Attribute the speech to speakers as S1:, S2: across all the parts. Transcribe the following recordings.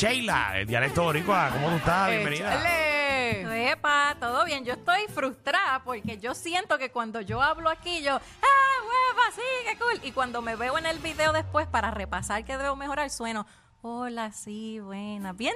S1: Sheila, el dialecto boricua. ¿Cómo tú estás? Bienvenida.
S2: ¡Échale!
S3: Epa, todo bien. Yo estoy frustrada porque yo siento que cuando yo hablo aquí, yo, ¡ah, hueva, sí, qué cool! Y cuando me veo en el video después para repasar que debo mejorar, sueno, hola, sí, buena, bien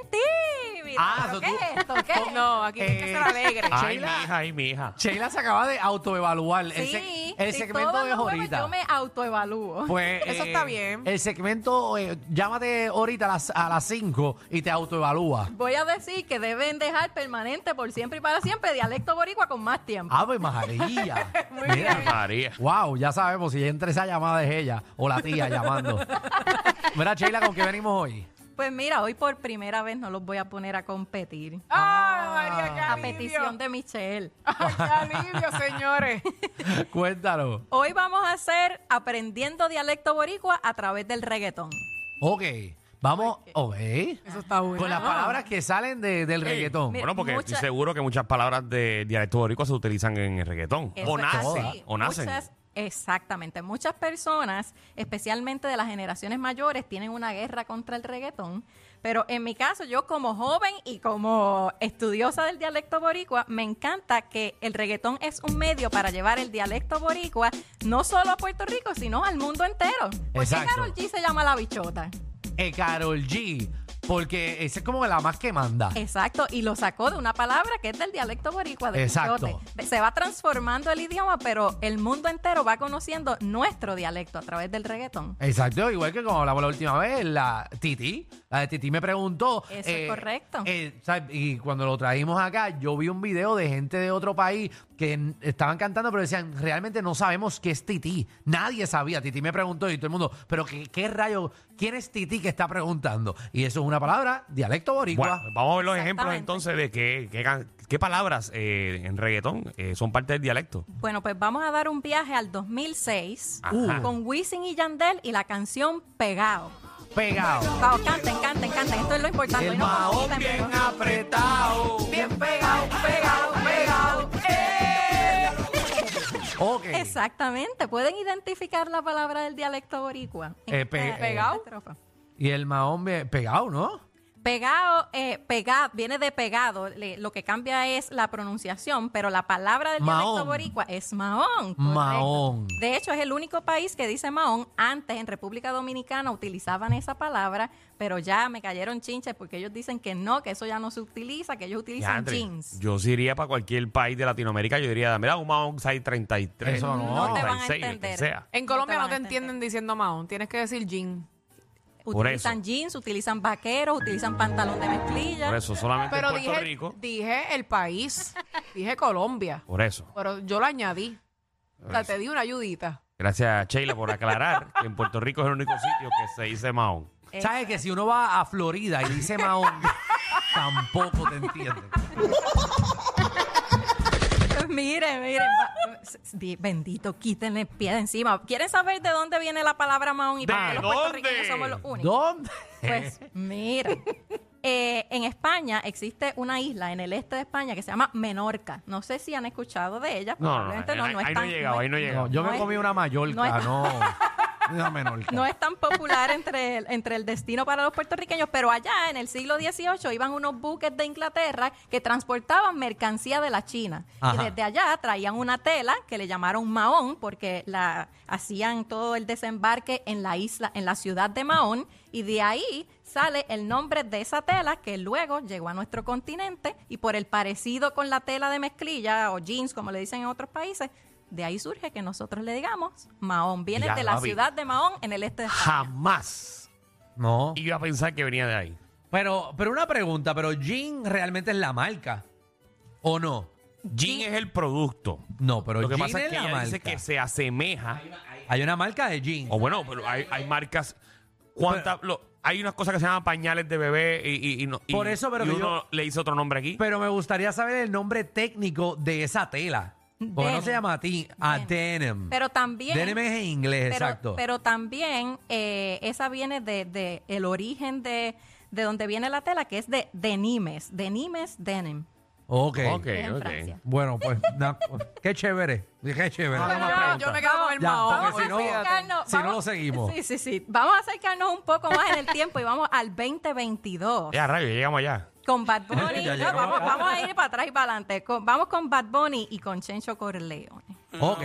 S2: Ah,
S3: ¿Pero
S2: so
S3: ¿Qué
S2: tú-
S3: es esto? ¿Qué es
S2: No, aquí hay que ser alegre.
S1: Ay,
S2: Sheila,
S1: mi hija, ay, mi hija.
S2: Sheila se acaba de autoevaluar. el,
S3: Sí,
S2: segmento
S3: todos
S2: de
S3: los jueves
S2: ahorita.
S3: Yo me autoevalúo.
S2: Pues,
S4: Eso está bien.
S2: El segmento, eh, llámate ahorita a las, a las 5 y te autoevalúa.
S3: Voy a decir que deben dejar permanente por siempre y para siempre dialecto boricua con más tiempo.
S2: ¡Ave María! Mira,
S1: María.
S2: Wow, ya sabemos si entre esa llamada es ella o la tía llamando. Mira, Sheila, ¿con qué venimos hoy?
S3: Pues mira, hoy por primera vez no los voy a poner a competir.
S4: ¡Ay, María, qué
S3: A petición de Michelle.
S4: ¡Ay, qué alivio, señores!
S2: Cuéntalo.
S3: Hoy vamos a hacer aprendiendo dialecto boricua a través del reggaetón.
S2: Ok, vamos. Ok.
S4: Eso está bueno.
S2: Con las palabras que salen de- del reggaetón.
S3: Mira,
S1: Bueno, porque
S3: mucha-
S1: estoy seguro que muchas palabras de dialecto boricua se utilizan en el reggaetón.
S3: Eso
S1: O
S3: es
S1: nacen.
S3: así.
S1: O nacen.
S3: Muchas- exactamente. Muchas personas, especialmente de las generaciones mayores, tienen una guerra contra el reggaetón. Pero en mi caso, yo como joven y como estudiosa del dialecto boricua, me encanta que el reggaetón es un medio para llevar el dialecto boricua no solo a Puerto Rico, sino al mundo entero. ¿Por qué
S2: Exacto.
S3: Karol G se llama la bichota?
S2: Eh, Carol G. Porque esa es como la más que manda.
S3: Exacto, y lo sacó de una palabra que es del dialecto boricua. De
S2: Exacto.
S3: bichote. Se va transformando el idioma, pero el mundo entero va conociendo nuestro dialecto a través del reggaetón.
S2: Exacto, igual que como hablamos la última vez, la Titi, la de Titi me preguntó.
S3: Eso es correcto.
S2: eh. Y cuando lo traímos acá, yo vi un video de gente de otro país que estaban cantando, pero decían, realmente no sabemos qué es Titi. Nadie sabía. Titi me preguntó y todo el mundo, pero qué, qué rayo, ¿quién es Titi que está preguntando? Y eso es una palabra, dialecto boricua.
S1: Bueno, vamos a ver los ejemplos entonces de qué, qué, qué palabras eh, en reggaetón eh, son parte del dialecto.
S3: Bueno, pues vamos a dar un viaje al 2006
S1: Ajá.
S3: con Wisin y Yandel y la canción Pegado.
S2: Pegado.
S3: Vamos, canten, canten, canten. Esto es lo importante.
S2: El
S3: no
S2: mahón bien
S3: pero-
S2: apretado.
S4: Bien pegado, pegado, pegado. ¡Eh!
S2: Ok.
S3: Exactamente. ¿Pueden identificar la palabra del dialecto boricua?
S2: Eh, pe-
S4: ¿Pegado?
S2: Y el mahón bien pegado, ¿no?
S3: Pegado, eh, pegado, viene de pegado. le- lo que cambia es la pronunciación, pero la palabra del
S2: Mahón.
S3: dialecto boricua es mahón. correcto.
S2: Mahón.
S3: De hecho, es el único país que dice mahón. Antes, en República Dominicana, utilizaban esa palabra, pero ya me cayeron chinches porque ellos dicen que no, que eso ya no se utiliza, que ellos utilizan jeans.
S1: Yo sí iría para cualquier país de Latinoamérica, yo diría, mira, un Mahón 633.
S2: Eso no.
S3: No te van a
S1: 36, el que
S3: entender.
S1: sea.
S4: En
S3: No te
S4: Colombia
S3: van
S4: no te
S3: entender.
S4: entienden diciendo mahón. Tienes que decir jean.
S3: Utilizan jeans, utilizan vaqueros, utilizan pantalón de mezclilla.
S1: Por eso, solamente
S4: Pero
S1: en Puerto
S4: dije,
S1: Rico.
S4: dije el país. Dije Colombia.
S1: Por eso.
S4: Pero yo lo añadí. O sea,
S1: eso.
S4: te di una ayudita.
S1: Gracias, Sheila, por aclarar que en Puerto Rico es el único sitio que se dice Mahón.
S2: ¿Sabes que si uno va a Florida y dice mahón, tampoco te entienden?
S3: Miren, miren, va- di- bendito, quítenle el pie de encima. ¿Quieren saber de dónde viene la palabra mahón y por
S1: ¿De
S3: qué los
S1: dónde?
S3: puertorriqueños somos los únicos?
S2: ¿Dónde?
S3: Pues miren, eh, en España existe una isla en el este de España que se llama Menorca. No sé si han escuchado de ella,
S1: No, no,
S3: probablemente no,
S1: ahí-
S3: no, es
S1: ahí no he llegado,
S3: no
S1: ahí no he llegado.
S2: No, yo
S3: No
S2: me
S3: es-
S2: comí una Mallorca,
S3: no es-
S2: no,
S3: es tan popular entre el, entre el destino para los puertorriqueños, pero allá en el siglo XVIII iban unos buques de Inglaterra que transportaban mercancía de la China.
S2: Ajá.
S3: Y desde allá traían una tela que le llamaron Mahón porque la hacían todo el desembarque en la isla, en la ciudad de Mahón, y de ahí sale el nombre de esa tela que luego llegó a nuestro continente y por el parecido con la tela de mezclilla o jeans, como le dicen en otros países, de ahí surge que nosotros le digamos Mahón. Viene
S1: Ya,
S3: de la
S1: papi.
S3: ciudad de Mahón en el este de España.
S1: Jamás
S2: No.
S1: iba a pensar que venía de ahí.
S2: Pero, pero una pregunta, ¿pero Jean realmente es la marca? ¿O no?
S1: Jean es el producto.
S2: No, pero
S1: Lo que
S2: Jean
S1: pasa es
S2: es
S1: que
S2: la
S1: ella dice
S2: marca.
S1: que se asemeja.
S2: Hay una marca de Jean.
S1: O bueno, pero hay, hay marcas. ¿Cuántas? lo- hay unas cosas que se llaman pañales de bebé y, y- y no- y-
S2: Por eso, pero
S1: y
S2: que
S1: uno
S2: yo-
S1: le dice otro nombre aquí.
S2: Pero me gustaría saber el nombre técnico de esa tela. Porque no se llama a ti, a
S3: Denim.
S2: denim.
S3: Pero también.
S2: Denim es en inglés,
S3: pero,
S2: exacto.
S3: pero también eh, esa viene de, de el origen de, de donde viene la tela, que es de denimes. Denimes, denim.
S2: Ok.
S1: Ok,
S3: Es en
S1: ok.
S3: Francia.
S2: Bueno, pues, na- qué chévere. Qué chévere.
S1: No.
S4: Yo,
S1: pregunta.
S4: yo me quedo con el
S2: Ya,
S4: Mahón.
S2: porque si no-
S3: acercarnos-
S2: si no lo seguimos.
S3: Sí, sí, sí. Vamos a acercarnos un poco más en el tiempo y vamos al 2022.
S1: Ya, rayo, ya llegamos allá.
S3: Con Bad Bunny.
S2: Ya
S3: No,
S2: llegamos
S3: vamos, vamos a ir para atrás y para adelante. Con- vamos con Bad Bunny y con Chencho Corleone.
S2: Ok.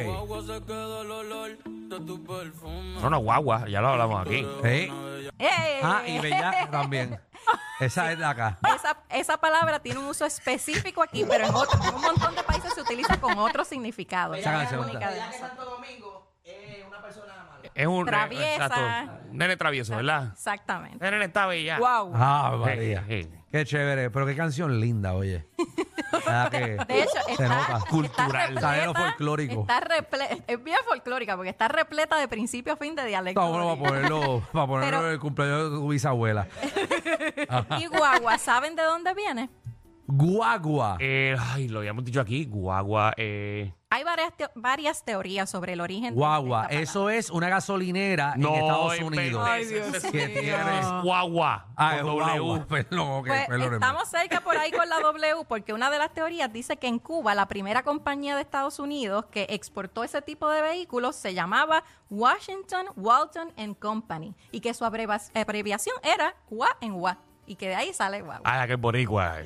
S1: No, no, guagua, ya lo hablamos aquí.
S2: Sí.
S3: ¡Eh!
S2: Ah, y Bella también. Esa es de acá.
S3: Esa, esa palabra tiene un uso específico aquí, pero en, otro- en un montón de países se utiliza con otro significado.
S2: Esa
S3: Es
S2: canción
S3: única
S2: está.
S1: Es un
S3: Traviesa.
S1: exacto, un nene travieso, ¿verdad?
S3: Exactamente.
S1: El nene está bella.
S4: Wow.
S2: Ah, María.
S1: Sí, sí.
S2: Qué chévere. Pero qué canción linda, oye. ¿Verdad que
S3: De hecho,
S2: se
S3: está,
S2: nota?
S1: Cultural.
S3: está repleta-
S2: folclórico.
S3: Está reple- es bien folclórica porque está repleta de principio a fin de dialecto.
S2: Está bueno para ponerlo, para ponerlo
S3: Pero-
S2: en el cumpleaños de tu bisabuela.
S3: Y guagua, ¿saben de dónde viene?
S2: Guagua.
S1: Eh, ay, lo habíamos dicho aquí, guagua. Eh,
S3: varias, teo- varias teorías sobre el origen de-
S2: Guagua.
S3: de esta
S2: Eso es una gasolinera en Estados Unidos.
S4: Ay, Dios
S1: ese-
S2: Que tiene-
S1: guagua.
S2: Ah,
S1: con
S2: es
S1: W.
S2: guagua. Perdón, ok,
S3: Pues
S2: perdóneme.
S3: estamos cerca por ahí con la W porque una de las teorías dice que en Cuba la primera compañía de Estados Unidos que exportó ese tipo de vehículos se llamaba Washington Walton and Company y que su abreviación era WA en WA y que de ahí sale guagua.
S1: Ah, que es boricua.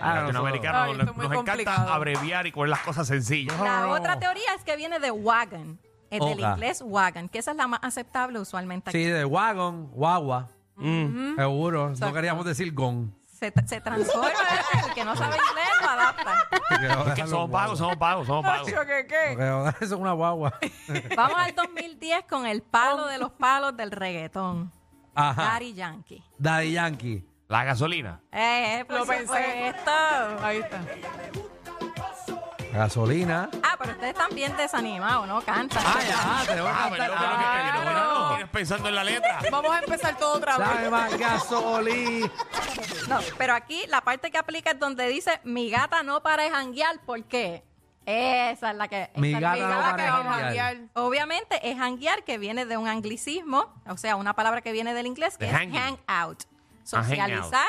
S2: Ah,
S1: Latinoamericanos
S4: Ay,
S1: nos,
S4: esto es muy
S1: nos encanta abreviar y coger las cosas sencillas.
S3: La
S2: no.
S3: otra teoría es que viene de wagon, es del inglés wagon, que esa es la más aceptable usualmente aquí.
S2: Sí, de wagon, guagua.
S1: Mm.
S2: Seguro. No
S4: Exacto.
S2: queríamos decir gon.
S3: Se, se transforma, ¿eh? el que no sabe inglés lo adapta.
S1: Es que somos pagos, somos pagos, somos pagos.
S4: ¿qué, qué?
S2: Eso es una guagua.
S3: Vamos al 2010 con el palo de los palos del reggaetón.
S2: Ajá.
S3: Daddy Yankee.
S2: Daddy Yankee.
S1: La gasolina.
S3: Eh, por
S4: Lo pensé.
S3: supuesto.
S4: Ahí está.
S2: Gasolina.
S3: Ah, pero ustedes están bien desanimados, ¿no? Cantan.
S2: Ah, ya, tenemos
S1: Ah,
S2: que
S1: perdón,
S2: cantar.
S4: Claro.
S1: no tienes pensando en la letra.
S4: Vamos a empezar todo otra
S2: Dame
S4: vez.
S2: más gasolina.
S3: No, pero aquí la parte que aplica es donde dice mi gata no para de janguear, ¿por qué? Esa es la que...
S2: Mi
S3: esa es
S2: gata no para
S3: que
S2: de
S3: vamos a-
S2: janguear.
S3: Obviamente es janguear que viene de un anglicismo, o sea, una palabra que viene del inglés que
S1: De
S3: es
S1: hanging.
S3: hang out,
S1: Ah, hang
S3: socializar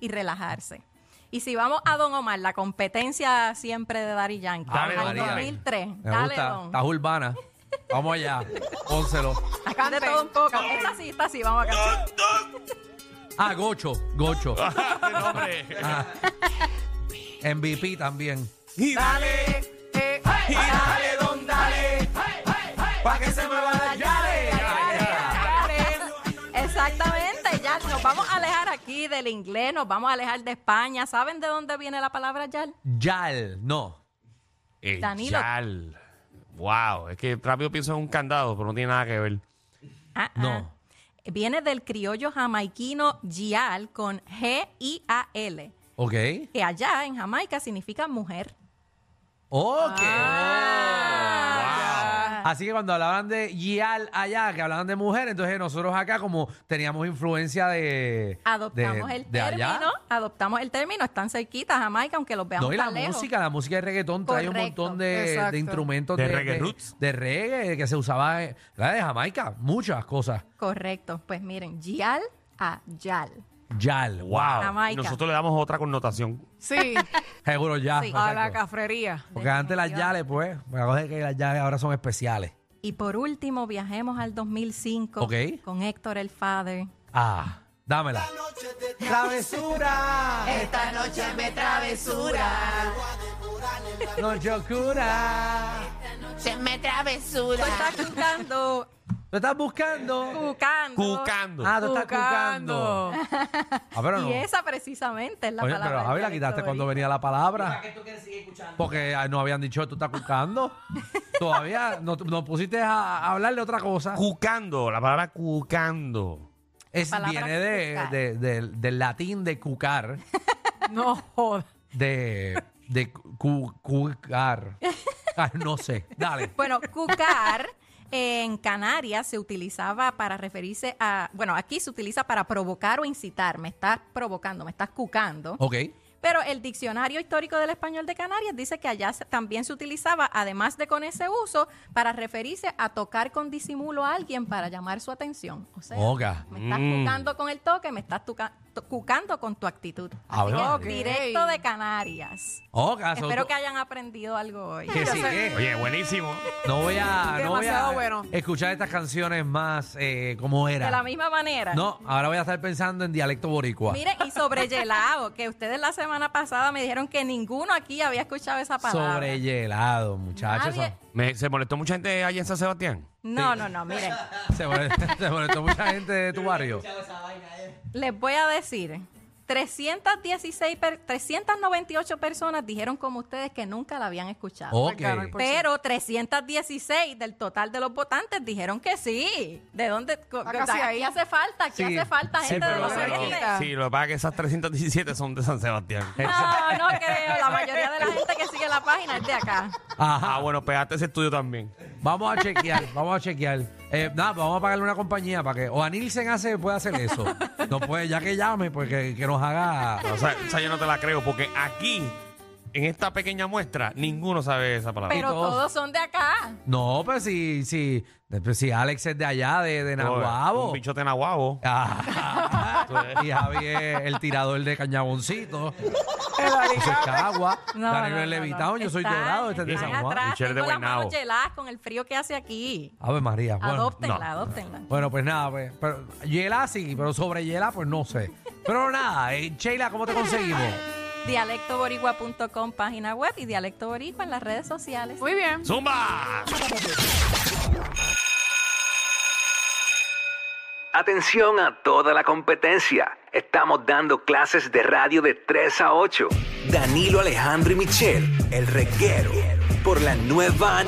S3: y relajarse. Y si vamos a Don Omar, la competencia siempre de Daddy Yankee,
S1: Dale,
S3: al
S1: María.
S3: 2003,
S2: Me
S3: dale
S2: gusta.
S3: Don.
S2: Estás urbana. Vamos allá. Pónselo.
S3: Acá de todo un poco. Esta sí, esta sí, vamos a cantar.
S2: Ah, Gocho. Gocho.
S1: Qué nombre.
S2: Ah. MVP también.
S1: Y
S4: Dale. eh,
S3: aquí del inglés, nos vamos a alejar de España. ¿Saben de dónde viene la palabra yal?
S2: Yal. No.
S1: Eh,
S3: Danilo.
S1: yal. Wow, es que rápido pienso en un candado, pero no tiene nada que ver.
S3: Ah,
S2: No.
S3: ah. Viene del criollo jamaiquino gial con G-I-A-L,
S2: Ok.
S3: que allá en Jamaica significa mujer.
S2: Ok.
S3: Ah.
S2: Así que cuando hablaban de Yal allá, que hablaban de mujer, entonces nosotros acá como teníamos influencia de...
S3: Adoptamos
S2: de-
S3: el
S2: de allá.
S3: término, adoptamos el término, están cerquitas Jamaica, aunque los veamos
S2: No, y la
S3: tan lejos.
S2: música, la música de reggaetón trae un
S3: Correcto.
S2: montón de,
S4: Exacto.
S2: de instrumentos
S1: De
S2: de,
S1: reggae roots.
S2: de reggae que se usaba eh, la de Jamaica, muchas cosas.
S3: Correcto, pues miren, gial a yal.
S2: Yal, wow.
S3: Jamaica.
S1: Y nosotros le damos otra connotación.
S4: Sí,
S2: Seguro ya.
S3: Sí.
S4: a la cafrería.
S2: Porque antes las yales, pues, la cosa es que las yales ahora son especiales.
S3: Y por último, viajemos al 2005
S2: Ok.
S3: con Héctor el Father.
S2: Ah, dámela. Travesura.
S3: Esta noche me travesura.
S2: Noche oscura.
S3: Se me travesura. Tú estás.
S2: ¿Tú estás buscando?
S3: Cucando.
S1: Cucando.
S2: Ah, tú estás cucando. Ah, pero no.
S3: Y esa precisamente es la
S2: Oye,
S3: palabra.
S2: pero Javi, la quitaste cuando venía la palabra. Porque ah, no habían dicho tú estás cucando. Todavía no, no pusiste a, a hablarle otra cosa.
S1: Cucando, la palabra cucando.
S2: Es,
S3: palabra
S2: viene de,
S3: cucar.
S2: de- del- del latín de cucar,
S4: No jodas.
S2: de, de cu- cucar. Ah, no sé. Dale.
S3: Bueno, cucar en Canarias se utilizaba para referirse a. Bueno, aquí se utiliza para provocar o incitar. Me estás provocando, me estás cucando.
S2: Ok.
S3: Pero el Diccionario Histórico del Español de Canarias dice que allá también se utilizaba, además de con ese uso, para referirse a tocar con disimulo a alguien para llamar su atención. O sea,
S2: Oga.
S3: me estás
S1: Mm.
S3: cucando con el toque, me estás cucando con tu actitud. Así que directo de Canarias.
S2: Caso,
S3: Espero
S2: tú-
S3: que hayan aprendido algo hoy.
S2: que sí, que
S1: Oye, buenísimo.
S2: no voy a, no voy a
S4: bueno.
S2: escuchar estas canciones más eh, como era.
S3: De la misma manera.
S2: No, ahora voy a estar pensando en dialecto boricua.
S3: Mire, y sobre gelado, que ustedes la semana pasada me dijeron que ninguno aquí había escuchado esa palabra.
S2: Sobre hielado, muchachos.
S3: Nadie-
S2: eso-
S1: Me- ¿Se molestó mucha gente allá en San Sebastián?
S3: No, no, no, miren.
S2: Se molestó, se molestó mucha gente de tu barrio.
S3: Les voy a decir, 316, per- 398 personas dijeron como ustedes que nunca la habían escuchado.
S2: Ok.
S4: Ganó el por-
S3: Pero 316 del total de los votantes dijeron que sí. ¿De dónde?
S4: Casi
S3: aquí
S4: ahí.
S3: hace falta, aquí
S2: Sí,
S3: hace falta
S2: sí,
S3: gente de los
S2: pero-
S3: orientes.
S1: Sí, lo que pasa es que esas 317 son de San Sebastián.
S3: No, no creo. La mayoría de la gente que sigue la página es de acá.
S2: Ajá.
S1: Ah, bueno, pegate ese estudio también.
S2: Vamos a chequear, vamos a chequear. Eh, nada, vamos a pagarle una compañía para que. O a Nielsen hace, puede hacer eso. No puede, ya que llame, pues que, que nos haga.
S1: O sea, esa yo no te la creo, porque aquí, en esta pequeña muestra, ninguno sabe esa palabra.
S3: Pero
S2: todos-
S3: todos son de acá.
S2: No, pues si, si, pues si Alex es de allá, de, de Nahuabo.
S1: Un bichote nahuabo.
S2: Ah, y Javi es el tirador de cañaboncito. Es
S4: alicate.
S2: Cagua.
S3: No,
S2: Danilo
S3: no,
S2: es
S3: no,
S2: Levitown,
S3: no.
S2: yo soy dorado, este es de San Juan.
S1: Michelle de Guaynabo.
S3: con el frío que hace aquí.
S2: Ave María. Bueno,
S3: adóptenla,
S1: no.
S3: adóptenla.
S2: Bueno, pues nada, pues, pero hiela sí, pero sobre hiela, pues no sé. Pero nada, eh, Sheila, ¿cómo te conseguimos?
S3: Dialectoboricua.com, página web y Dialecto Boricua en las redes sociales.
S4: Muy bien.
S1: ¡Zumba!
S5: Atención a toda la competencia. Estamos dando clases de radio de 3 a 8. Danilo Alejandro y Michelle, el reguero, por la nueva